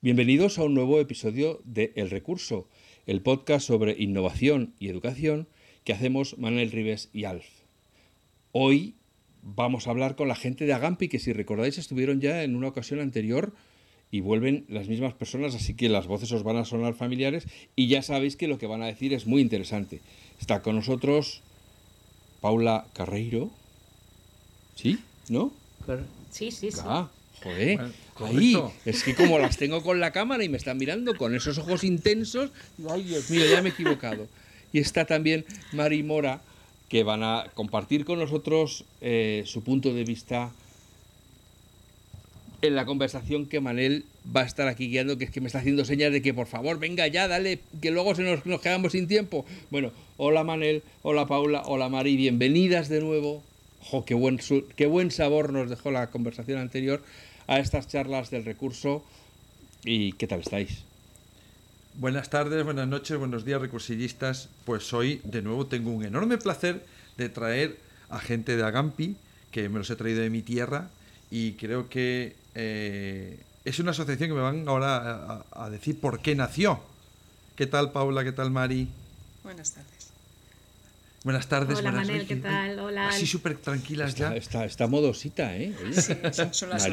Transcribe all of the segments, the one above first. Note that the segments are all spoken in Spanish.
Bienvenidos a un nuevo episodio de El Recurso, el podcast sobre innovación y educación que hacemos Manuel Rives y Alf. Hoy vamos a hablar con la gente de Agampi, que si recordáis estuvieron ya en una ocasión anterior y vuelven las mismas personas, así que las voces os van a sonar familiares y ya sabéis que lo que van a decir es muy interesante. Está con nosotros Paula Carreiro. ¿Sí? ¿No? Sí, sí, sí. Ah, joder. Ahí, es que como las tengo con la cámara y me están mirando con esos ojos intensos, digo, ay Dios mío, ya me he equivocado. Y está también Mari Mora, que van a compartir con nosotros eh, su punto de vista en la conversación que Manel va a estar aquí guiando, que es que me está haciendo señas de que por favor venga ya, dale, que luego se nos, nos quedamos sin tiempo. Bueno, hola Manel, hola Paula, hola Mari, bienvenidas de nuevo. Jo, qué buen, qué buen sabor nos dejó la conversación anterior a estas charlas del recurso. ¿Y qué tal estáis? Buenas tardes, buenas noches, buenos días, recursillistas. Pues hoy, de nuevo, tengo un enorme placer de traer a gente de Agampi, que me los he traído de mi tierra, y creo que eh, es una asociación que me van ahora a, a- a decir por qué nació. ¿Qué tal, Paula? ¿Qué tal, Mari? Buenas tardes. Buenas tardes. Hola, buenas Manel, ¿qué tal? Hola, Así súper tranquilas Está, ya. está, está modosita, ¿eh? Oye, Sí, son, son las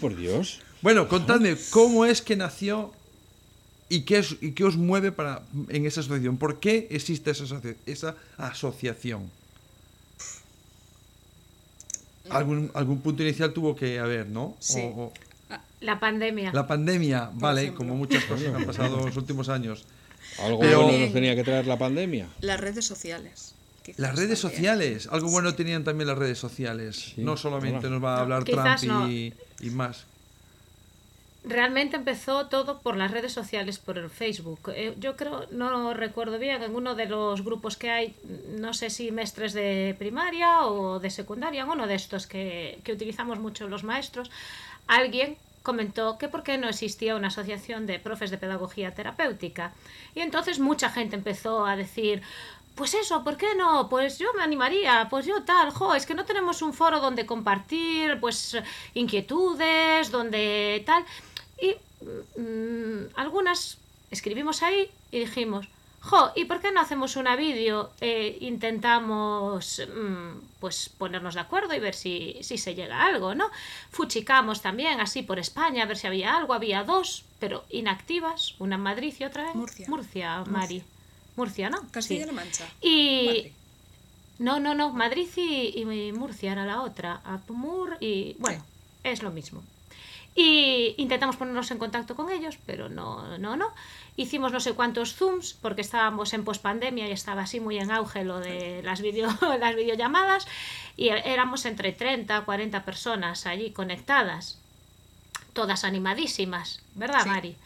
por Dios. Bueno, contadme, ¿cómo es que nació y qué, es, y qué os mueve para, en esa asociación? ¿Por qué existe esa, esa asociación? ¿Algún, algún punto inicial tuvo que haber, ¿no? Sí. O- o- La pandemia. la pandemia, vale, ejemplo. como muchas cosas que han pasado en los últimos años. ¿Algo Pero- bueno nos tenía que traer la pandemia? Las redes sociales. Las redes también. sociales, algo bueno tenían también las redes sociales. Sí, no solamente nos va a hablar Trump no. y, más. Realmente empezó todo por las redes sociales, por el Facebook. Eh, yo creo, no recuerdo bien, en uno de los grupos que hay, no sé si mestres de primaria o de secundaria, uno de estos que, que utilizamos mucho los maestros, alguien comentó que por qué no existía una asociación de profes de pedagogía terapéutica. Y entonces mucha gente empezó a decir, pues eso, ¿por qué no? Pues yo me animaría, pues yo tal, jo, es que no tenemos un foro donde compartir, pues, inquietudes, donde tal. Y mm, algunas escribimos ahí y dijimos, jo, ¿y por qué no hacemos una vídeo? e intentamos, mm, pues, ponernos de acuerdo y ver si, si se llega a algo, ¿no? Fuchicamos también así por España, a ver si había algo. Había dos, pero inactivas, una en Madrid y otra en Murcia. Murcia, Mari. Murcia, ¿no? Sí. Castilla-La Mancha. Y Madrid. no, no, no, Madrid y, y Murcia era la otra, Apmur y bueno, es lo mismo. Y intentamos ponernos en contacto con ellos, pero no, no, no. Hicimos no sé cuántos zooms porque estábamos en pospandemia y estaba así muy en auge lo de las, video, las videollamadas y éramos entre 30 40 personas allí conectadas, todas animadísimas, ¿verdad, Sí. Mari?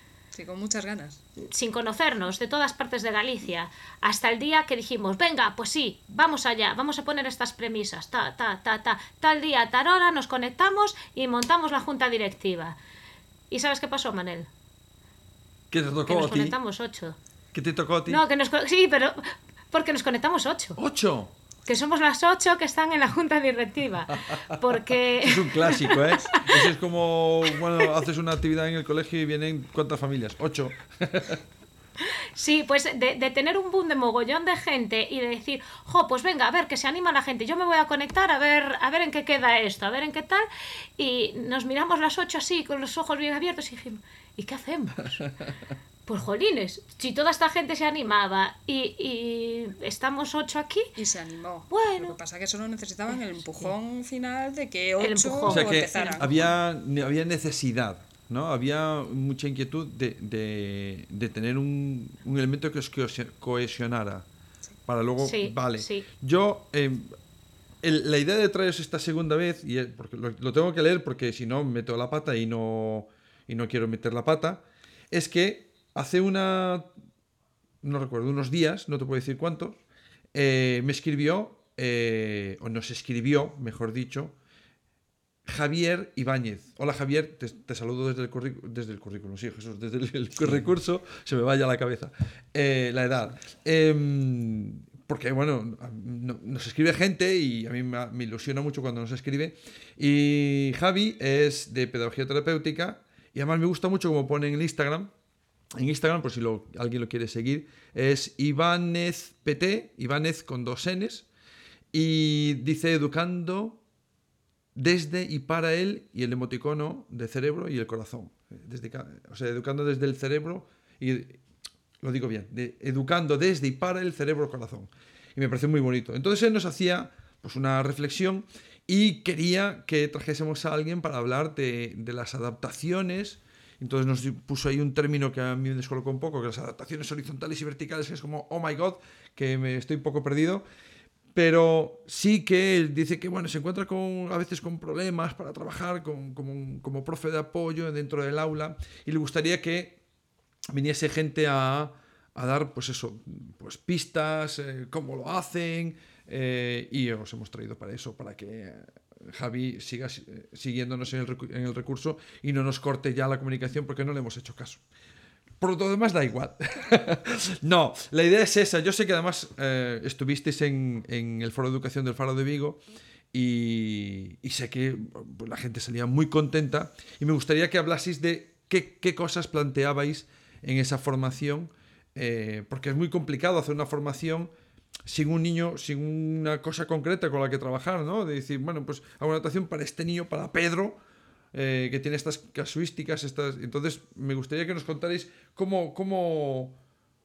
Sí, con muchas ganas. sin conocernos, de todas partes de Galicia, hasta el día que dijimos, venga, pues sí, vamos allá, vamos a poner estas premisas, ta, ta, ta, ta, tal día, tal hora, nos conectamos y montamos la junta directiva. ¿Y sabes qué pasó, Manel? ¿Qué te Que tocó nos a ti? conectamos ocho. ¿Qué te tocó a ti? No, que nos... Sí, pero... Porque nos conectamos ocho. ¡Ocho! Que somos las ocho que están en la junta directiva. Porque... Es un clásico, ¿eh? Eso es como, bueno, haces una actividad en el colegio y vienen cuántas familias, ocho. Sí, pues de, de tener un boom de mogollón de gente y de decir, jo, pues venga, a ver, que se anima la gente, yo me voy a conectar a ver, a ver en qué queda esto, a ver en qué tal. Y nos miramos las ocho así, con los ojos bien abiertos y dijimos, ¿y qué hacemos? Pues jolines, si toda esta gente se animaba y, y estamos ocho aquí, Y se animó. Bueno. Lo que pasa es que solo necesitaban el empujón final de que ocho empujón. O sea que empezaran. había, había necesidad, ¿no? Había mucha inquietud de, de, de tener un, un elemento que os cohesio- cohesionara. Para luego, Sí, vale. sí. Yo, eh, el- la idea de traeros esta segunda vez, y porque lo, lo tengo que leer porque si no meto la pata y no, y no quiero meter la pata, es que hace una, no recuerdo, unos días, no te puedo decir cuántos, eh, me escribió, eh, o nos escribió, mejor dicho, Javier Ibáñez. Hola Javier, te, saludo desde el, desde el currículum, sí, Jesús, desde el, recurso, se me vaya la cabeza. Eh, la edad. Em, porque, bueno, nos escribe gente y a mí me, ilusiona mucho cuando nos escribe. Y Javi es de pedagogía terapéutica y además me gusta mucho como pone en el Instagram. En Instagram, por si alguien lo quiere seguir, es PT, Ibánez con dos Ns, y dice educando desde y para él y el emoticono de cerebro y el corazón. Desde, o sea, educando desde el cerebro y lo digo bien, educando desde y para el cerebro-corazón. Y me pareció muy bonito. Entonces él nos hacía pues, una reflexión y quería que trajésemos a alguien para hablar de las adaptaciones. Entonces nos puso ahí un término que a mí me descolocó un poco, que las adaptaciones horizontales y verticales, que es como, oh my god, que me estoy un poco perdido. Pero sí que él dice que bueno, se encuentra con, a veces con problemas para trabajar como, como profe de apoyo dentro del aula y le gustaría que viniese gente a, a dar, pues eso, pues pistas, eh, cómo lo hacen, eh, y os hemos traído para eso, para que Javi siga eh, siguiéndonos en el, el, recurso y no nos corte ya la comunicación porque no le hemos hecho caso. Por lo demás da igual. no, la idea es esa. Yo sé que además estuvisteis en, en, el Foro de Educación del Faro de Vigo y, sé que pues, la gente salía muy contenta y me gustaría que hablaseis de qué, qué cosas planteabais en esa formación, eh, porque es muy complicado hacer una formación sin un niño, sin una cosa concreta con la que trabajar, ¿no? De decir, bueno, pues hago una adaptación para este niño, para Pedro, eh, que tiene estas casuísticas, estas... Entonces, me gustaría que nos contarais cómo, cómo,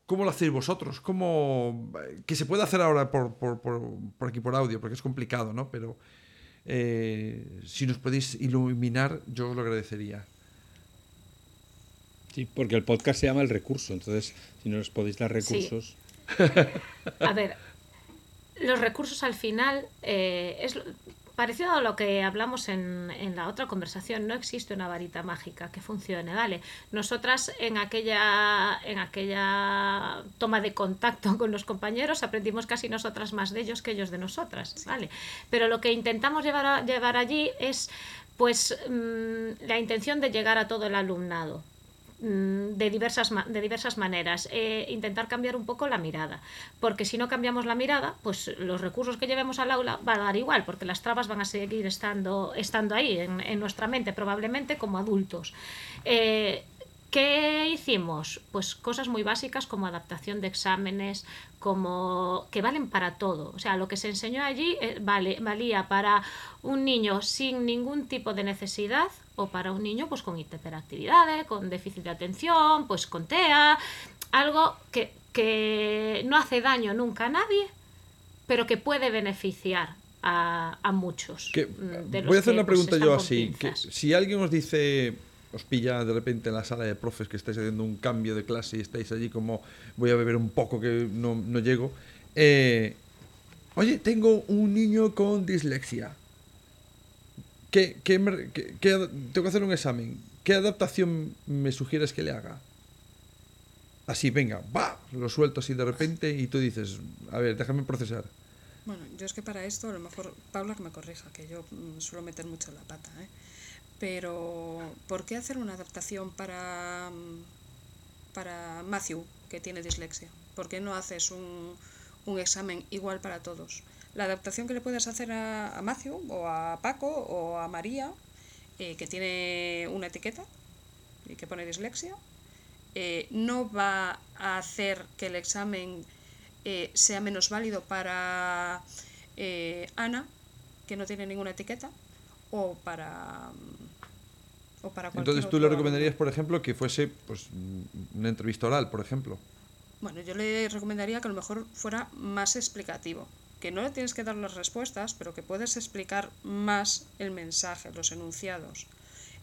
cómo lo hacéis vosotros, cómo... que se puede hacer ahora por, por, por, por aquí por audio, porque es complicado, ¿no? Pero eh, si nos podéis iluminar, yo os lo agradecería. Sí, porque el podcast se llama El Recurso, entonces si no nos podéis dar recursos. A ver, los recursos al final eh, es parecido a lo que hablamos en, en, la otra conversación, no existe una varita mágica que funcione, ¿vale? Nosotras en aquella, en aquella toma de contacto con los compañeros aprendimos casi nosotras más de ellos que ellos de nosotras, ¿vale? Pero lo que intentamos llevar, a, llevar allí es pues mm, la intención de llegar a todo el alumnado, de diversas, de diversas maneras. Eh, intentar cambiar un poco la mirada. Porque si no cambiamos la mirada, pues los recursos que llevemos al aula van a dar igual, porque las trabas van a seguir estando, estando ahí en, en nuestra mente, probablemente como adultos. Eh, ¿Qué hicimos? Pues cosas muy básicas como adaptación de exámenes, como que valen para todo. O sea, lo que se enseñó allí eh, vale, valía para un niño sin ningún tipo de necesidad o para un niño pues con hiperactividad, con déficit de atención, pues con TEA, algo que, que no hace daño nunca a nadie, pero que puede beneficiar a, a muchos. Mm, voy a hacer una pues, pregunta yo así. Que, si alguien os dice os pilla de repente en la sala de profes que estáis haciendo un cambio de clase y estáis allí como voy a beber un poco que no, no llego. Eh, oye, tengo un niño con dislexia. ¿Qué, qué, qué, tengo que hacer un examen. ¿Qué adaptación me sugieres que le haga? Así, venga, va, lo suelto así de repente y tú dices, a ver, déjame procesar. Bueno, yo es que para esto, a lo mejor Paula que me corrija, que yo mm, suelo meter mucho la pata, ¿eh? Pero, ¿por qué hacer una adaptación para, para Matthew, que tiene dislexia? ¿Por qué no haces un, un examen igual para todos? La adaptación que le puedes hacer a, Matthew, o a Paco, o a María, eh, que tiene una etiqueta y que pone dislexia, eh, no va a hacer que el examen eh, sea menos válido para Ana, que no tiene ninguna etiqueta, o para o para Entonces tú le recomendarías, por ejemplo, que fuese pues una entrevista oral, por ejemplo. Bueno, yo le recomendaría que a lo mejor fuera más explicativo, que no le tienes que dar las respuestas, pero que puedes explicar más el mensaje, los enunciados.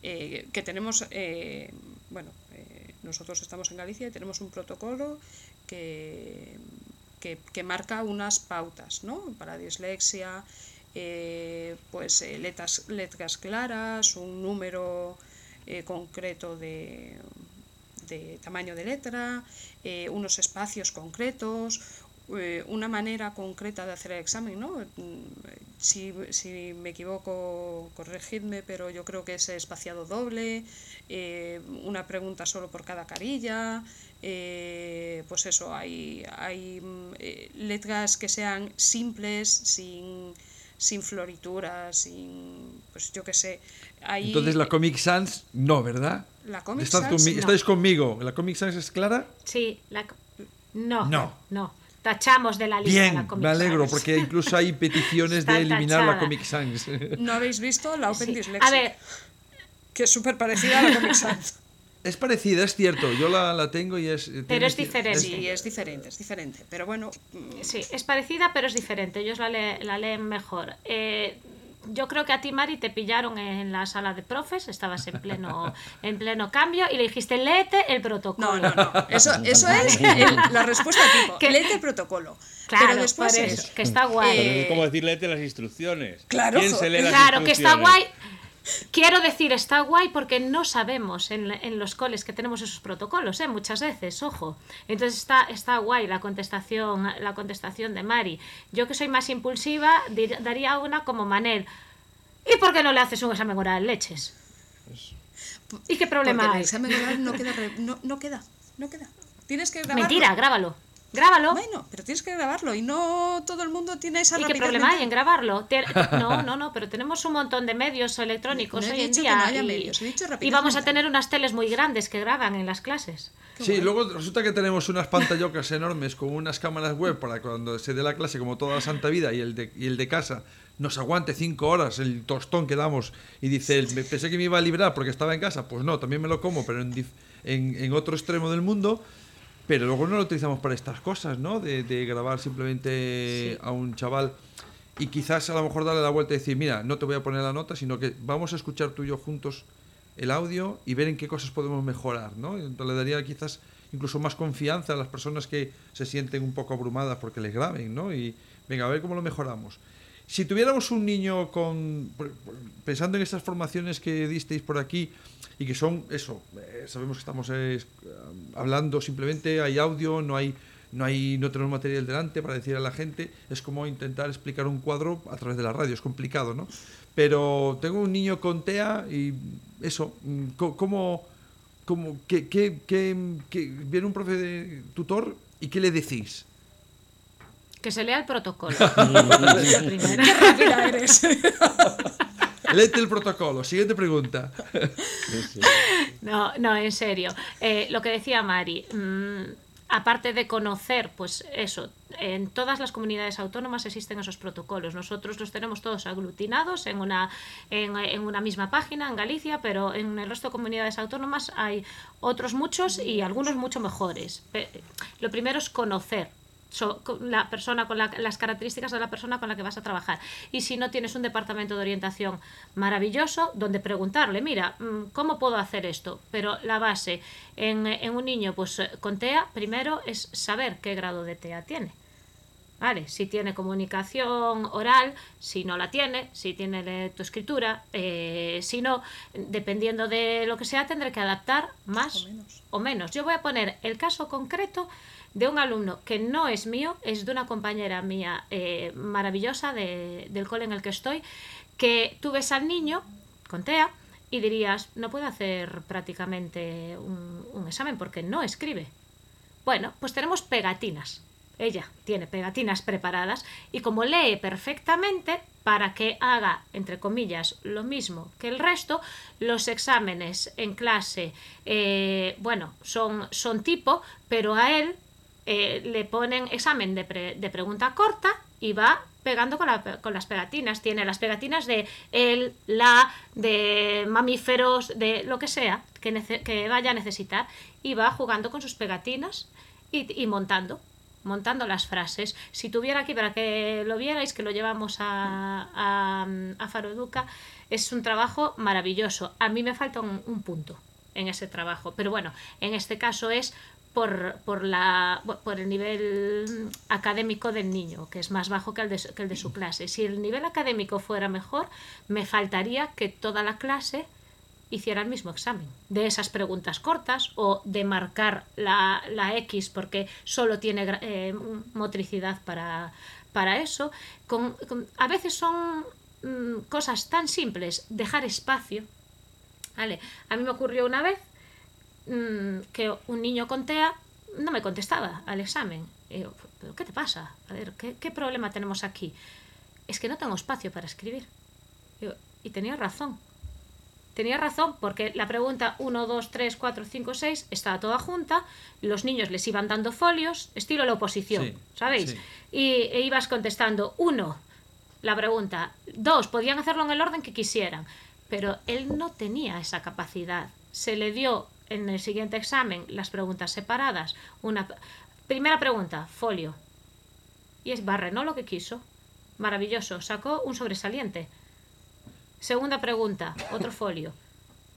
Eh, que tenemos, eh, bueno, eh, nosotros estamos en Galicia y tenemos un protocolo que, que, que marca unas pautas, ¿no? Para dislexia, eh, pues eh, letras, letras claras, un número eh, concreto de, de tamaño de letra, eh, unos espacios concretos, una manera concreta de hacer el examen, ¿no? Si, si me equivoco, corregidme, pero yo creo que es espaciado doble, una pregunta solo por cada carilla, pues eso, hay, hay letras que sean simples, sin, sin florituras, sin, pues yo qué sé. Hay, Entonces la Comic Sans no, ¿verdad? La Comic Sans, conmi- no. Estáis conmigo. ¿La Comic Sans es clara? Sí, la... No, No. no. Tachamos de la lista Bien, la Comic me alegro, Sans. porque incluso hay peticiones de eliminar la tachada. Comic Sans. ¿No habéis visto la Open Sí. Dyslexic? A ver, Que es súper parecida a la Comic Sans. Es parecida, es cierto. Yo la, la tengo y es. Pero es diferente. Sí, es diferente, es diferente. Pero bueno, mm, sí, es parecida, pero es diferente. Ellos la, le- la leen mejor. Eh, yo creo que a ti, Mari, te pillaron en la sala de profes, estabas en pleno, en pleno cambio y le dijiste, léete el protocolo. no, no, no. Eso, eso es el- la respuesta tipo. Que- Léete el protocolo. Claro, pero después es. que está guay. Pero Eh, es como decir, léete las instrucciones. Claro, ¿Quién se lee las Claro, que está guay. Quiero decir, está guay porque no sabemos en, en los coles que tenemos esos protocolos, ¿eh? muchas veces, ojo. Entonces está, está guay la contestación, la contestación de Mari. Yo que soy más impulsiva, dir- daría una como Manel. ¿Y por qué no le haces un examen oral, leches? ¿Y qué Porque problema el hay? examen oral no queda, re- no, no queda, no queda. Tienes que grabarlo. Mentira, grábalo. Grábalo. Bueno, pero tienes que grabarlo y no todo el mundo tiene esa ¿Y qué problema hay en grabarlo? No, no, no, pero tenemos un montón de medios electrónicos No hoy en día. no y, medios, he dicho y rapidez vamos a tener unas teles muy grandes que graban en las clases. Sí, luego resulta que tenemos unas pantallocas enormes con unas cámaras web para cuando se dé la clase, como toda la santa vida, y el de, y el de casa nos aguante cinco horas el tostón que damos y dice, "El- me pensé que me iba a librar porque estaba en casa, pues no, también me lo como, pero en, dif- en, en otro extremo del mundo, pero luego no lo utilizamos para estas cosas, ¿no? De, de grabar simplemente a un chaval y quizás a lo mejor darle la vuelta y decir, mira, no te voy a poner la nota, sino que vamos a escuchar tú y yo juntos el audio y ver en qué cosas podemos mejorar, ¿no? Entonces le daría quizás incluso más confianza a las personas que se sienten un poco abrumadas porque les graben, ¿no? Y venga, a ver cómo lo mejoramos. Si tuviéramos un niño con, pensando en esas formaciones que disteis por aquí y que son eso, eh, sabemos que estamos eh, hablando simplemente, hay audio, no hay no hay no tenemos material delante para decir a la gente, es como intentar explicar un cuadro a través de la radio, es complicado, ¿no? Pero tengo un niño con TEA y eso, mm, ¿cómo, cómo qué, qué- qué- qué- viene un profe de tutor y qué le decís? Que se lea el protocolo. Qué rápida eres. Léete el protocolo. Siguiente pregunta. No, no, en serio. Eh, lo que decía Mari, mm, aparte de conocer, pues eso, en todas las comunidades autónomas existen esos protocolos. Nosotros los tenemos todos aglutinados en una, en, en una misma página en Galicia, pero en el resto de comunidades autónomas hay otros muchos y algunos mucho mejores. Lo primero es conocer so- la persona con la- las características de la persona con la que vas a trabajar. Y si no tienes un departamento de orientación maravilloso donde preguntarle mira mm, cómo puedo hacer esto pero la base en, en un niño pues con TEA primero es saber qué grado de TEA tiene. Vale, si tiene comunicación oral, si no la tiene, si tiene lectoescritura, eh, si no, dependiendo de lo que sea, tendré que adaptar más O menos. o menos. Yo voy a poner el caso concreto de un alumno que no es mío, es de una compañera mía eh, maravillosa de- del cole en el que estoy, que tú ves al niño con TEA y dirías, no puede hacer prácticamente un, examen porque no escribe. Bueno, pues tenemos pegatinas. Ella tiene pegatinas preparadas y como lee perfectamente, para que haga, entre comillas, lo mismo que el resto, los exámenes en clase, eh, bueno, son, son tipo, pero a él eh, le ponen examen de, de pregunta corta y va pegando con, la- con las pegatinas. Tiene las pegatinas de el, la, de mamíferos, de lo que sea que, que vaya a necesitar y va jugando con sus pegatinas y, y montando montando las frases. Si tuviera aquí para que lo vierais, que lo llevamos a, a, a Faro Educa, es un trabajo maravilloso. A mí me falta un punto en ese trabajo, pero bueno, en este caso es por, por, la, por el nivel académico del niño, que es más bajo que el, de, que el de su clase. Si el nivel académico fuera mejor, me faltaría que toda la clase hiciera el mismo examen de esas preguntas cortas o de marcar la, la X porque solo tiene eh, motricidad para, para eso. Con, a veces son mmm, cosas tan simples, dejar espacio. ¿vale? A mí me ocurrió una vez mmm, que un niño con TEA no me contestaba al examen. Y yo, ¿pero qué te pasa? A ver, ¿qué, ¿qué, problema tenemos aquí? Es que no tengo espacio para escribir. Y, yo, y tenía razón. Tenía razón porque la pregunta 1, 2, 3, 4, 5, 6 estaba toda junta, los niños les iban dando folios, estilo la oposición, sí, ¿sabéis? Sí. Y e ibas contestando 1, la pregunta, 2, podían hacerlo en el orden que quisieran, pero él no tenía esa capacidad. Se le dio en el siguiente examen las preguntas separadas. Una primera pregunta, folio. Y es barrenó lo que quiso. Maravilloso, sacó un sobresaliente. Segunda pregunta, otro folio.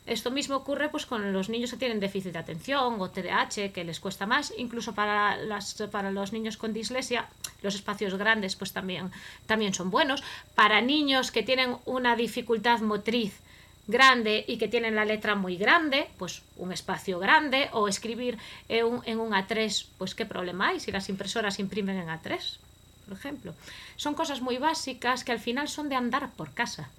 Esto mismo ocurre pues, con los niños que tienen déficit de atención o TDAH, que les cuesta más, incluso para, las, para los niños con dislexia, los espacios grandes pues también, también son buenos. Para niños que tienen una dificultad motriz grande y que tienen la letra muy grande, pues un espacio grande, o escribir en un, en un A3, pues qué problema hay si las impresoras imprimen en A3, por ejemplo. Son cosas muy básicas que al final son de andar por casa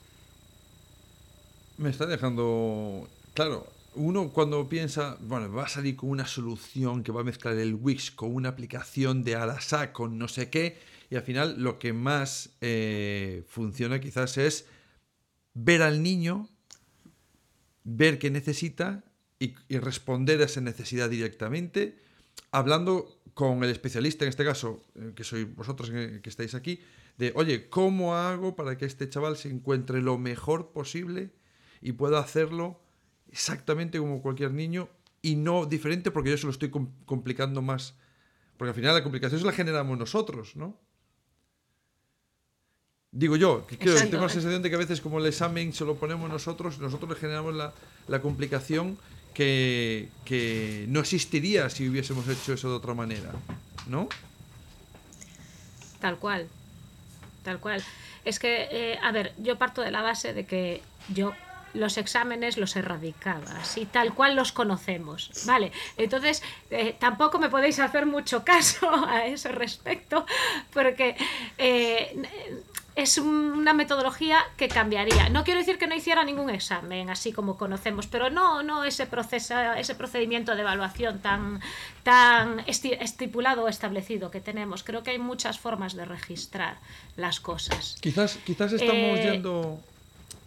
me está dejando. Claro, uno cuando piensa, bueno, va a salir con una solución que va a mezclar el Wix con una aplicación de Alasa con no sé qué, y al final lo que más eh, funciona quizás es ver al niño, ver qué necesita y, responder a esa necesidad directamente, hablando con el especialista, en este caso, eh, que sois vosotros que, que estáis aquí, de, oye, ¿cómo hago para que este chaval se encuentre lo mejor posible? y pueda hacerlo exactamente como cualquier niño y no diferente porque yo se lo estoy complicando más. Porque al final la complicación se la generamos nosotros, ¿no? Digo yo, que creo, tengo la sensación de que a veces como el examen se lo ponemos nosotros, nosotros le generamos la, la complicación que, que, no existiría si hubiésemos hecho eso de otra manera, ¿no? Tal cual, tal cual. Es que, eh, a ver, yo parto de la base de que yo los exámenes los erradicaba, así tal cual los conocemos, ¿vale? Entonces, eh, tampoco me podéis hacer mucho caso a ese respecto, porque eh, es una metodología que cambiaría. No quiero decir que no hiciera ningún examen, así como conocemos, pero no, no ese proceso, ese procedimiento de evaluación tan, tan estipulado o establecido que tenemos. Creo que hay muchas formas de registrar las cosas. Quizás, quizás estamos eh, yendo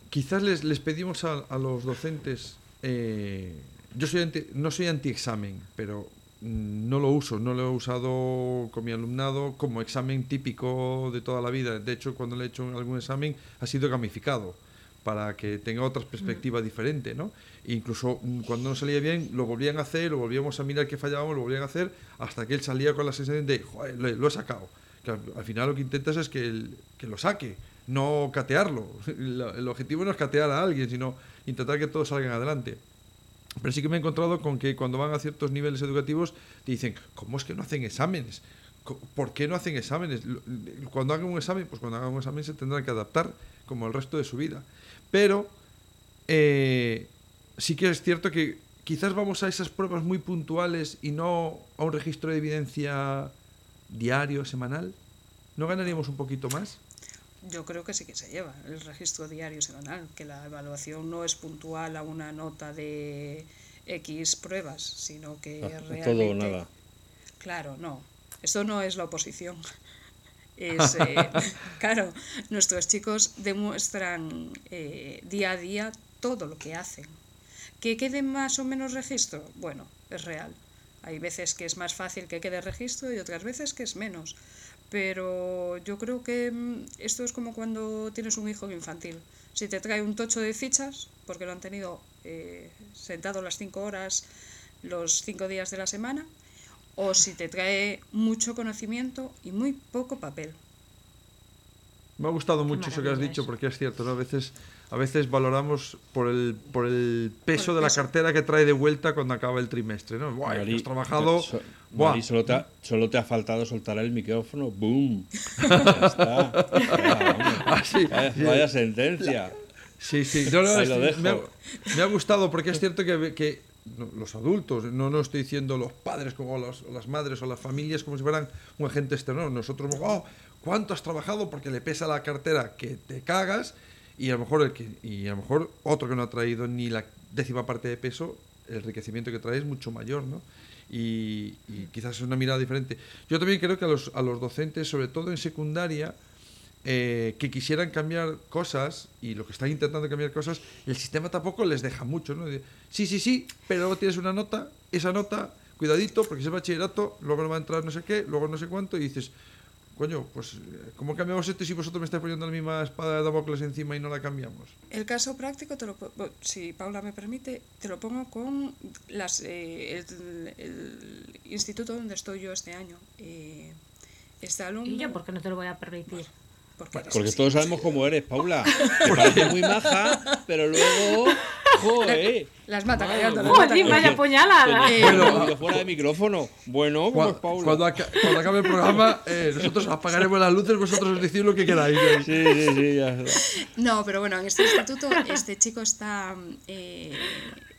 quizás les, les pedimos a, a, los docentes, eh, yo soy anti, no soy anti-examen, pero no lo uso, no lo he usado con mi alumnado como examen típico de toda la vida. De hecho, cuando le he hecho algún examen ha sido gamificado para que tenga otra perspectiva mm. diferente, ¿no? E incluso mm, cuando no salía bien, lo volvían a hacer, lo volvíamos a mirar que fallábamos, lo volvían a hacer, hasta que él salía con la sensación de, joder, lo, lo he sacado. Que al, al, final lo que intentas es que, el, que lo saque, no catearlo. El objetivo no es catear a alguien, sino intentar que todos salgan adelante. Pero sí que me he encontrado con que cuando van a ciertos niveles educativos te dicen, ¿cómo es que no hacen exámenes? ¿Por qué no hacen exámenes? Cuando hagan un examen, pues cuando hagan un examen se tendrán que adaptar como el resto de su vida. Pero eh, sí que es cierto que quizás vamos a esas pruebas muy puntuales y no a un registro de evidencia diario, semanal. ¿No ganaríamos un poquito más? Yo creo que sí que se lleva el registro diario semanal, que la evaluación no es puntual a una nota de X pruebas, sino que ah, realmente... Todo o nada. Claro, no. Esto no es la oposición. Es, eh, claro, nuestros chicos demuestran eh, día a día todo lo que hacen. ¿Que quede más o menos registro? Bueno, es real. Hay veces que es más fácil que quede registro y otras veces que es menos. Pero yo creo que mm, esto es como cuando tienes un hijo infantil. Si te trae un tocho de fichas, porque lo han tenido eh, sentado las cinco horas los cinco días de la semana, o si te trae mucho conocimiento y muy poco papel. Me ha gustado mucho eso que has dicho, porque es cierto, ¿no? A veces a veces valoramos por el, por el peso de la cartera que trae de vuelta cuando acaba el trimestre. ¿no? Buah, Mari, has trabajado. So, Mari, solo, te ha, solo, te ha, faltado soltar el micrófono. ¡Boom! ya está. ah, sí, vaya, sí. vaya, sentencia. Sí, sí. No, no, Ahí es- lo dejo. Me, ha, me ha gustado porque es cierto que, que los adultos, no, no estoy diciendo los padres como los- las madres o las familias como si fueran un agente externo. Nosotros, oh, ¿cuánto has trabajado? Porque le pesa la cartera que te cagas y a lo mejor el que, y a lo mejor otro que no ha traído ni la décima parte de peso, el enriquecimiento que trae es mucho mayor, ¿no? Y, quizás es una mirada diferente. Yo también creo que a los, a los docentes, sobre todo en secundaria, eh, que quisieran cambiar cosas y lo que están intentando cambiar cosas, el sistema tampoco les deja mucho, ¿no? Sí, sí, sí, pero luego tienes una nota, esa nota, cuidadito, porque es bachillerato, luego no va a entrar no sé qué, luego no sé cuánto, y dices, coño, pues, eh, ¿cómo cambiamos esto si vosotros me estáis poniendo la misma espada de Damocles encima y no la cambiamos? El caso práctico, te lo, si Paula me permite, te lo pongo con las, eh, el, el instituto donde estoy yo este año. Eh, este alumno... Y yo, ¿por qué no te lo voy a permitir? Porque todos sabemos cómo eres, Paula. Te parece muy maja, pero luego. ¡Joder! Las mata callando, Joder, vaya puñalada. Eh, poquito fuera de micrófono. Bueno, como es Cua- Paula. Cuando, aca- cuando acabe el programa, eh, nosotros apagaremos las luces, vosotros os decís lo que queráis. ¿eh? Sí, sí, sí, ya está. No, pero bueno, en este instituto este chico está eh,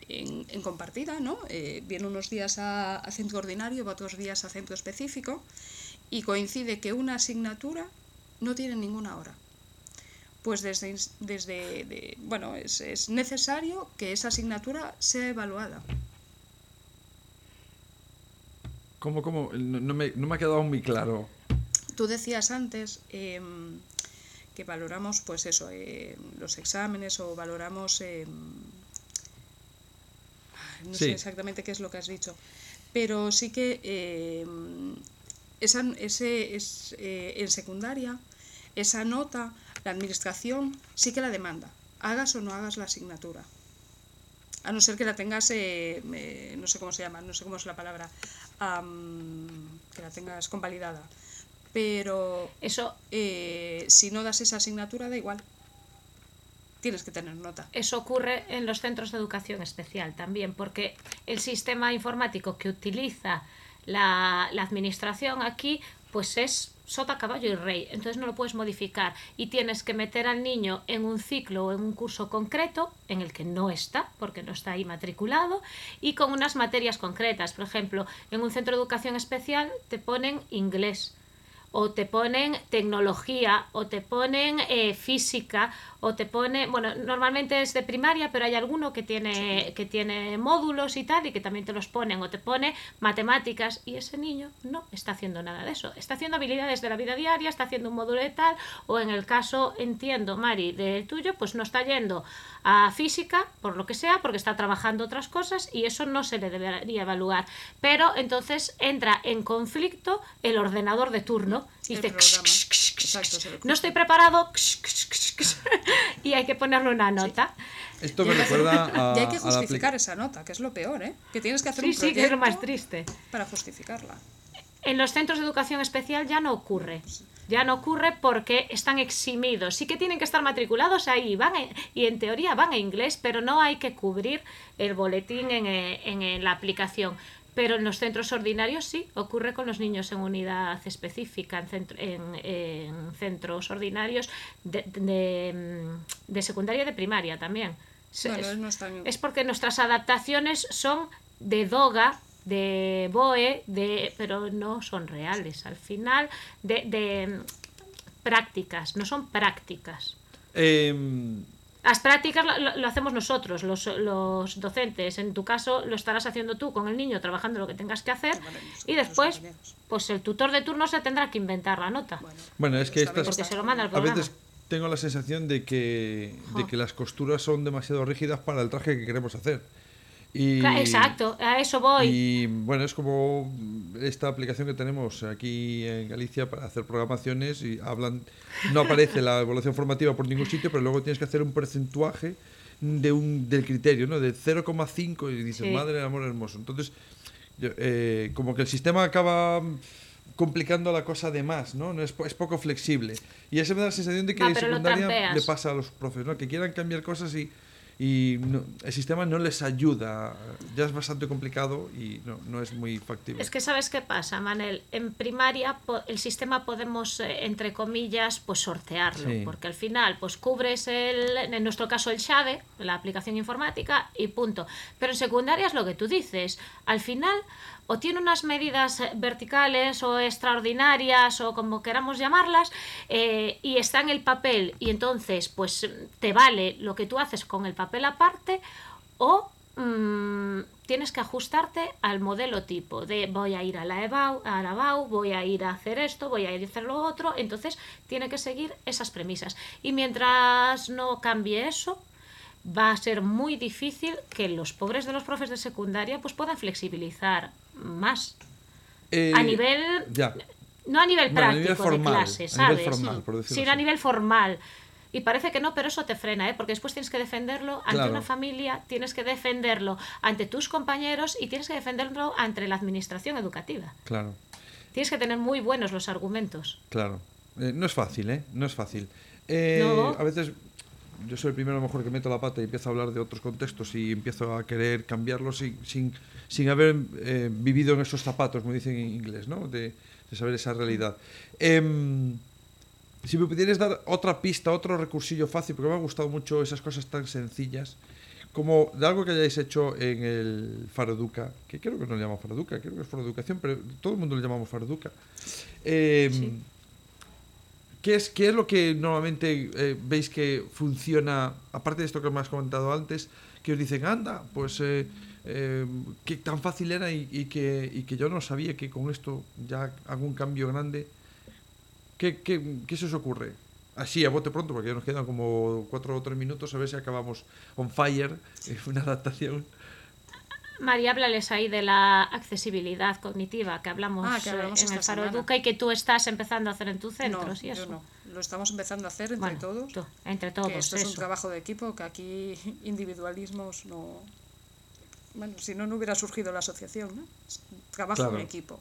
en, en compartida, ¿no? Eh, viene unos días a, a centro ordinario, va otros días a centro específico y coincide que una asignatura no tiene ninguna hora. Pues desde, desde de- bueno, es, es necesario que esa asignatura sea evaluada. ¿Cómo, cómo? No, no me, no me ha quedado muy claro. Tú decías antes em, que valoramos, pues eso, em, los exámenes o valoramos, em, no Sí. sé exactamente qué es lo que has dicho, pero sí que em, esa, ese, es, eh, en secundaria, esa nota, la administración sí que la demanda, hagas o no hagas la asignatura. A no ser que la tengas, eh, eh, no sé cómo se llama, no sé cómo es la palabra, que la tengas convalidada. Pero Eso, eh, si no das esa asignatura, da igual. Tienes que tener nota. eso ocurre en los centros de educación especial también, porque el sistema informático que utiliza la, la administración aquí, pues es sota, caballo y rey. Entonces no lo puedes modificar y tienes que meter al niño en un ciclo o en un curso concreto en el que no está, porque no está ahí matriculado, y con unas materias concretas. Por ejemplo, en un centro de educación especial te ponen inglés o te ponen tecnología, o te ponen eh, física, o te pone, bueno, normalmente es de primaria, pero hay alguno que tiene, que tiene módulos y tal, y que también te los ponen, o te pone matemáticas, y ese niño no está haciendo nada de eso. Está haciendo habilidades de la vida diaria, está haciendo un módulo de tal, o en el caso, entiendo, Mari, del tuyo, pues no está yendo a física, por lo que sea, porque está trabajando otras cosas, y eso no se le debería evaluar. Pero entonces entra en conflicto el ordenador de turno y dice, no estoy preparado y hay que ponerle una nota. Esto me recuerda a, y hay que justificar esa nota, que es lo peor, ¿eh? Que tienes que hacer Sí, un sí, proyecto que es lo más triste. para justificarla. En los centros de educación especial ya no ocurre. Ya no ocurre porque están eximidos. Sí que tienen que estar matriculados ahí van a- y en teoría van a inglés, pero no hay que cubrir el boletín en, eh, en, eh, la aplicación. Pero en los centros ordinarios sí, ocurre con los niños en unidad específica, en, centro- en- en centros ordinarios de, de, mm, de secundaria y de primaria también. No es porque nuestras adaptaciones son de Doga, de Boe, de, pero no son reales. Al final, de, de mm, prácticas, no son prácticas. Em, Las prácticas lo, lo- hacemos nosotros, los, los docentes. En tu caso lo estarás haciendo tú con el niño, trabajando lo que tengas que hacer. Bueno, Y después, pues el tutor de turno se tendrá que inventar la nota. Bueno, Bueno, es que bien, estas- Porque se lo manda al a veces tengo la sensación de que, de que las costuras son demasiado rígidas para el traje que queremos hacer. Y, Exacto, a eso voy. Y bueno, es como esta aplicación que tenemos aquí en Galicia para hacer programaciones y hablan, no aparece la evaluación formativa por ningún sitio, pero luego tienes que hacer un porcentaje de un, del criterio, ¿no? De 0,5 y dices, Sí. madre del amor hermoso. Entonces, yo, eh, como que el sistema acaba complicando la cosa de más, ¿no? no es, es poco flexible. Y eso me da la sensación de que en secundaria le pasa a los profes, ¿no? Que quieran cambiar cosas y, y no- el sistema no les ayuda. Ya es bastante complicado y no, no es muy factible. Es que sabes qué pasa, Manel. En primaria el sistema podemos, eh, entre comillas, pues sortearlo, Sí. porque al final, pues cubres el, en nuestro caso el Xade, la aplicación informática y punto. Pero en secundaria es lo que tú dices. Al final, o tiene unas medidas eh, verticales o extraordinarias o como queramos llamarlas eh, y está en el papel y entonces, pues te vale lo que tú haces con el papel aparte o mm, tienes que ajustarte al modelo tipo de voy a ir a la EBAU, a la BAU, voy a ir a hacer esto, voy a ir a hacer lo otro, entonces tiene que seguir esas premisas. Y mientras no cambie eso, va a ser muy difícil que los pobres de los profes de secundaria pues puedan flexibilizar más. Eh, a nivel Ya. no a nivel Bueno, a práctico nivel formal, de clase, a ¿sabes? nivel formal, por decirlo Sino a nivel formal. Y parece que no, pero eso te frena, ¿eh? porque después tienes que defenderlo ante Claro. una familia, tienes que defenderlo ante tus compañeros y tienes que defenderlo ante la administración educativa. Claro, Tienes que tener muy buenos los argumentos. claro. Eh, no es fácil, ¿eh? No es fácil. Eh, No. A veces yo soy el primero a lo mejor que meto la pata y empiezo a hablar de otros contextos y empiezo a querer cambiarlos sin, sin, sin haber eh, vivido en esos zapatos, como dicen en inglés, ¿no? De, de saber esa realidad. Em, si me pudieras dar otra pista, otro recursillo fácil, porque me han gustado mucho esas cosas tan sencillas, como de algo que hayáis hecho en el Faroduca, que creo que no le llamamos Faroduca, creo que es Faroeducación, pero todo el mundo le llamamos Faroduca. Em, Sí. ¿Qué es, ¿Qué es lo que normalmente eh, veis que funciona, aparte de esto que me has comentado antes, que os dicen, anda, pues eh, eh, que tan fácil era y, y que, y que yo no sabía que con esto ya hago un cambio grande? ¿Qué, qué, qué se os ocurre? Así, a bote pronto, porque ya nos quedan como cuatro o tres minutos, a ver si acabamos on fire, eh, una adaptación. María, háblales ahí de la accesibilidad cognitiva que hablamos, Ah, que hablamos eh, en el Faro semana. Educa y que tú estás empezando a hacer en tu centro, no, ¿sí yo no. Lo estamos empezando a hacer entre Bueno, todos. tú, entre todos, que esto es un trabajo de equipo, que aquí individualismos no... Bueno, si no, no hubiera surgido la asociación, ¿no? Trabajo Claro. en equipo.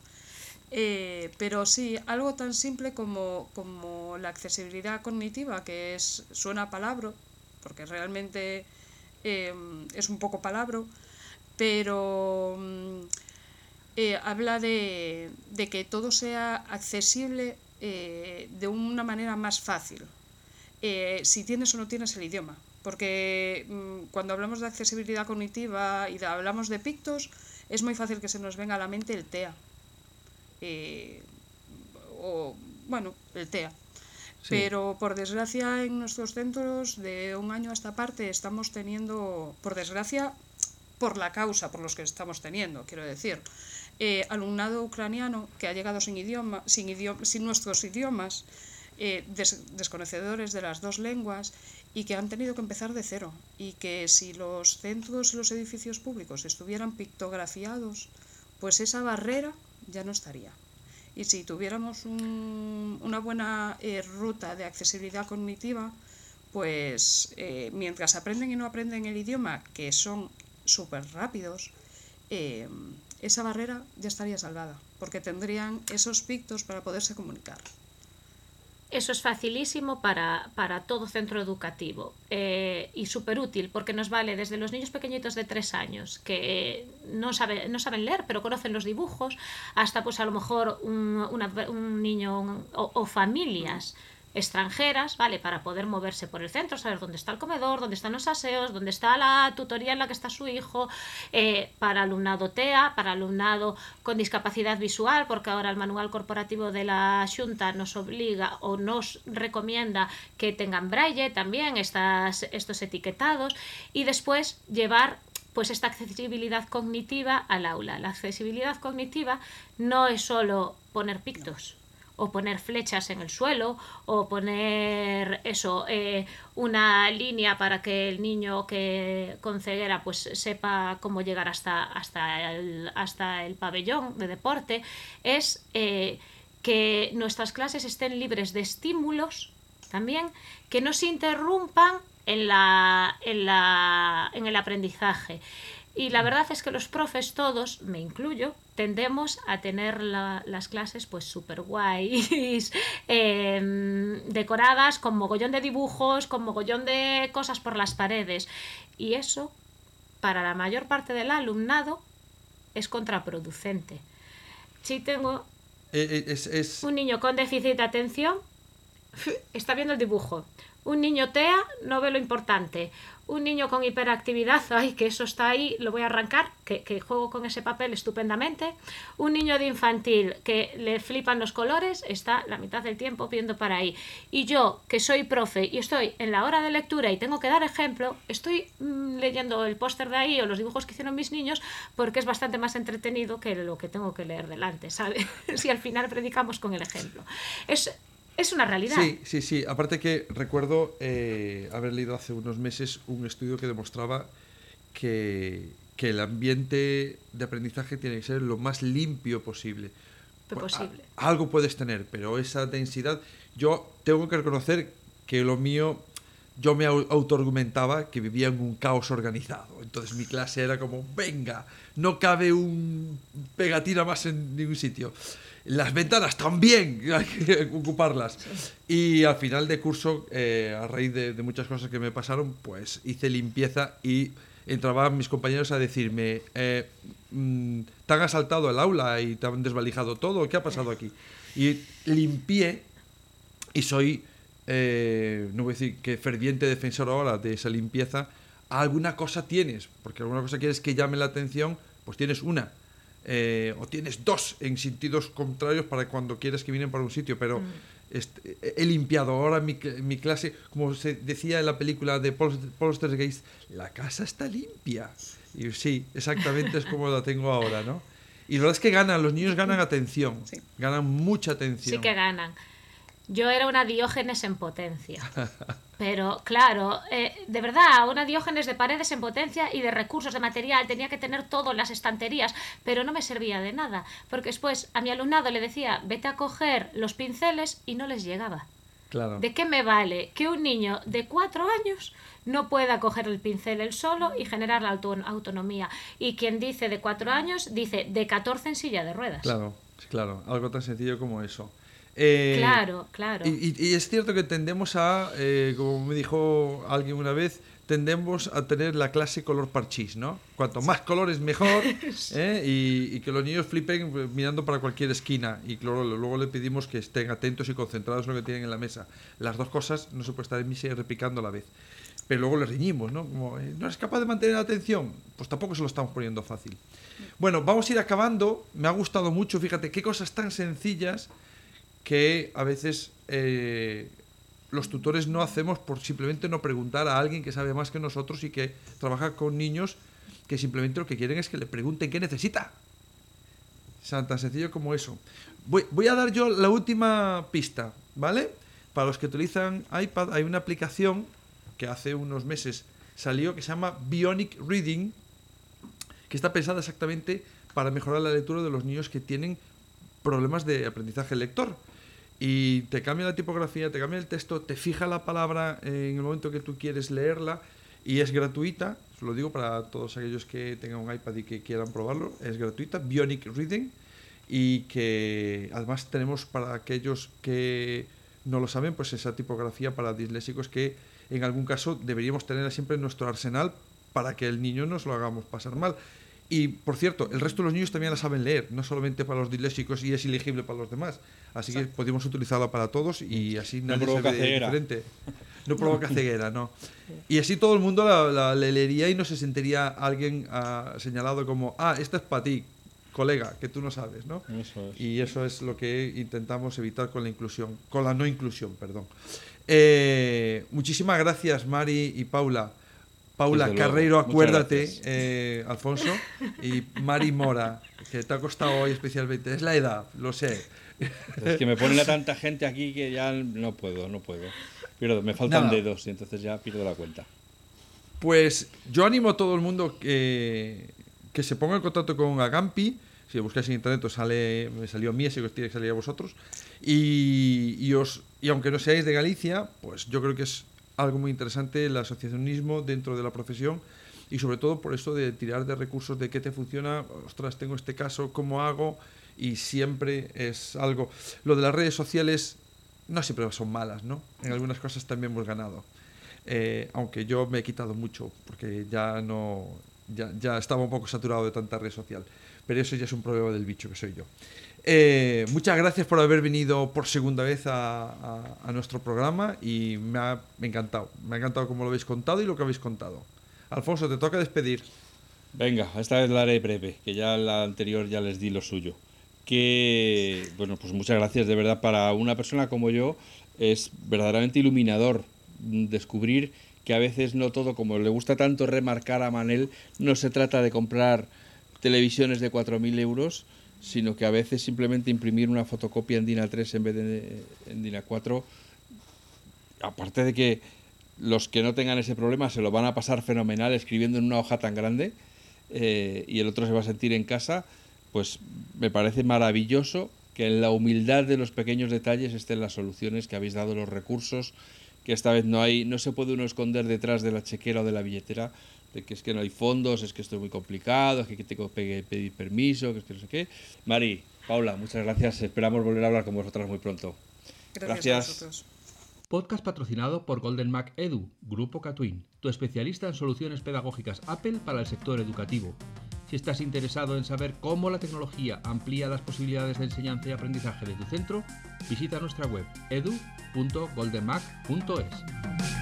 Eh, pero sí, algo tan simple como, como la accesibilidad cognitiva, que es suena palabra, porque realmente eh, es un poco palabra, pero mm, eh, habla de, de que todo sea accesible eh, de una manera más fácil, eh, si tienes o no tienes el idioma. Porque mm, cuando hablamos de accesibilidad cognitiva y de- hablamos de pictos, es muy fácil que se nos venga a la mente el TEA. O, bueno, el TEA. Sí. Pero por desgracia en nuestros centros de un año a esta parte estamos teniendo, por desgracia, por la causa por los que estamos teniendo, quiero decir, eh, alumnado ucraniano que ha llegado sin idioma, sin idioma, sin nuestros idiomas, eh, des- desconocedores de las dos lenguas y que han tenido que empezar de cero y que si los centros y los edificios públicos estuvieran pictografiados, pues esa barrera ya no estaría. Y si tuviéramos un- una buena eh, ruta de accesibilidad cognitiva, pues mientras aprenden y no aprenden el idioma, que son súper rápidos, eh, esa barrera ya estaría salvada, porque tendrían esos pictos para poderse comunicar. Eso es facilísimo para, para todo centro educativo eh, y súper útil porque nos vale desde los niños pequeñitos de tres años que no, sabe, no saben leer pero conocen los dibujos hasta pues a lo mejor un, un niño o familias extranjeras, ¿vale? Para poder moverse por el centro, saber dónde está el comedor, dónde están los aseos, dónde está la tutoría en la que está su hijo, eh, para alumnado TEA, para alumnado con discapacidad visual, porque ahora el manual corporativo de la Junta nos obliga o nos recomienda que tengan braille también, estas, estos etiquetados, y después llevar pues esta accesibilidad cognitiva al aula. La accesibilidad cognitiva no es solo poner pictos o poner flechas en el suelo o poner eso eh, una línea para que el niño que con ceguera pues sepa cómo llegar hasta hasta el, hasta el pabellón de deporte es eh, que nuestras clases estén libres de estímulos también que no se interrumpan en, la, en, la, en el aprendizaje. Y la verdad es que los profes todos, me incluyo, tendemos a tener la, las clases pues súper guays, eh, decoradas con mogollón de dibujos, con mogollón de cosas por las paredes. Y eso, para la mayor parte del alumnado, es contraproducente. Si tengo Eh, eh, es, es- un niño con déficit de atención, está viendo el dibujo. Un niño TEA no ve lo importante. Un niño con hiperactividad, ay, que eso está ahí, lo voy a arrancar, que, que juego con ese papel estupendamente. Un niño de infantil que le flipan los colores, está la mitad del tiempo viendo para ahí. Y yo, que soy profe y estoy en la hora de lectura y tengo que dar ejemplo, estoy mm, leyendo el póster de ahí o los dibujos que hicieron mis niños porque es bastante más entretenido que lo que tengo que leer delante, ¿sabes? si al final predicamos con el ejemplo. Es, es una realidad. Sí, sí, sí. Aparte que recuerdo eh, haber leído hace unos meses un estudio que demostraba que, que el ambiente de aprendizaje tiene que ser lo más limpio posible. A- posible. algo puedes tener, pero esa densidad... Yo tengo que reconocer que lo mío... Yo me au- autoargumentaba que vivía en un caos organizado. Entonces mi clase era como, venga, no cabe un pegatina más en ningún sitio. Las ventanas también, hay que ocuparlas. Y al final de curso, eh, a raíz de, de muchas cosas que me pasaron, pues hice limpieza y entraban mis compañeros a decirme, eh, mm, ¿te han asaltado el aula y te han desvalijado todo? ¿Qué ha pasado aquí? Y limpié y soy, eh, no voy a decir que ferviente defensor ahora de esa limpieza, alguna cosa tienes, porque alguna cosa quieres que llame la atención, pues tienes una. Eh, o tienes dos en sentidos contrarios para cuando quieres que vienen para un sitio, pero este, he limpiado ahora mi, mi clase, como se decía en la película de Pol- Poltergeist, la casa está limpia. Y sí, exactamente es como la tengo ahora, ¿no? Y la verdad es que ganan, los niños ganan atención, Sí. ganan mucha atención. Sí que ganan. Yo era una Diógenes en potencia. Pero claro, eh, de verdad, una Diógenes de paredes en potencia y de recursos de material. Tenía que tener todo en las estanterías, pero no me servía de nada. Porque después a mi alumnado le decía, vete a coger los pinceles y no les llegaba. Claro. ¿De qué me vale que un niño de cuatro años no pueda coger el pincel él solo y generar la auto- autonomía? Y quien dice de cuatro años, dice de 14 en silla de ruedas. Claro, claro, algo tan sencillo como eso. Eh, claro. claro. Y, y- es cierto que tendemos a, eh, como me dijo alguien una vez, tendemos a tener la clase color parchís, ¿no? Cuanto más colores mejor, ¿eh? y, y que los niños flipen eh, mirando para cualquier esquina. Y claro, luego le pedimos que estén atentos y concentrados en lo que tienen en la mesa. Las dos cosas no se puede estar en misa y replicando a la vez. Pero luego le riñimos, ¿no? Como, eh, ¿no eres capaz de mantener la atención? Pues tampoco se lo estamos poniendo fácil. Bueno, vamos a ir acabando. Me ha gustado mucho, fíjate, qué cosas tan sencillas que a veces eh, los tutores no hacemos por simplemente no preguntar a alguien que sabe más que nosotros y que trabaja con niños que simplemente lo que quieren es que le pregunten qué necesita. Sa- Tan sencillo como eso. Voy, voy a dar yo la última pista, ¿vale? Para los que utilizan iPad hay una aplicación que hace unos meses salió que se llama Bionic Reading, que está pensada exactamente para mejorar la lectura de los niños que tienen problemas de aprendizaje lector. Y te cambia la tipografía, te cambia el texto, te fija la palabra en el momento que tú quieres leerla y es gratuita. Lo digo para todos aquellos que tengan un iPad y que quieran probarlo. Es gratuita, Bionic Reading. Y que además tenemos para aquellos que no lo saben, pues esa tipografía para disléxicos que en algún caso deberíamos tenerla siempre en nuestro arsenal para que el niño nos lo hagamos pasar mal. Y por cierto, el resto de los niños también la saben leer, no solamente para los disléxicos y es ilegible para los demás. Así que podemos utilizarla para todos y así No nadie se provoca ve ceguera. diferente. No provoca ceguera, no. Y así todo el mundo la, la- la leería y no se sentiría alguien ah, señalado como, ah, esta es para ti, colega, que tú no sabes, ¿no? Eso es. Y eso es lo que intentamos evitar con la inclusión, con la no inclusión, perdón. Eh, muchísimas gracias, Mari y Paula. Paula Carreiro, acuérdate, eh, Alfonso, y Mari Mora, que te ha costado hoy especialmente. Es la edad, lo sé. Es que me ponen a tanta gente aquí que ya no puedo, no puedo. Pierdo, me faltan Nada. dedos y entonces ya pierdo la cuenta. Pues yo animo a todo el mundo que, que se ponga en contacto con Agampi. Si buscáis en internet os sale, me salió a mí, así que os tiene que salir a vosotros. Y, y os, y aunque no seáis de Galicia, pues yo creo que es algo muy interesante el asociacionismo dentro de la profesión y sobre todo por eso de tirar de recursos de qué te funciona, ostras, tengo este caso, ¿cómo hago? Y siempre es algo... Lo de las redes sociales no siempre son malas, ¿no? En algunas cosas también hemos ganado. Eh, aunque yo me he quitado mucho porque ya no ya, ya, estaba un poco saturado de tanta red social. Pero eso ya es un problema del bicho que soy yo. Eh, muchas gracias por haber venido por segunda vez a, a, a nuestro programa y me ha me ha encantado. Me ha encantado cómo lo habéis contado y lo que habéis contado. Alfonso, te toca despedir. Venga, esta vez la haré breve, que ya la anterior ya les di lo suyo. Que, bueno, pues muchas gracias, de verdad, para una persona como yo es verdaderamente iluminador descubrir que a veces no todo, como le gusta tanto remarcar a Manel, no se trata de comprar televisiones de 4.000 euros, sino que a veces simplemente imprimir una fotocopia en DIN A3 en vez de en DIN A4, aparte de que los que no tengan ese problema se lo van a pasar fenomenal escribiendo en una hoja tan grande eh, y el otro se va a sentir en casa, pues me parece maravilloso que en la humildad de los pequeños detalles estén las soluciones que habéis dado, los recursos, que esta vez no hay, no se puede uno esconder detrás de la chequera o de la billetera, de que es que no hay fondos, es que esto es muy complicado, es que tengo que pedir permiso, que es que no sé qué. Mari, Paula, muchas gracias, esperamos volver a hablar con vosotras muy pronto. Gracias, gracias. a vosotros. Podcast patrocinado por Golden Mac Edu, Grupo Catwin, tu especialista en soluciones pedagógicas Apple para el sector educativo. Si estás interesado en saber cómo la tecnología amplía las posibilidades de enseñanza y aprendizaje de tu centro, visita nuestra web edu.goldenmac.es.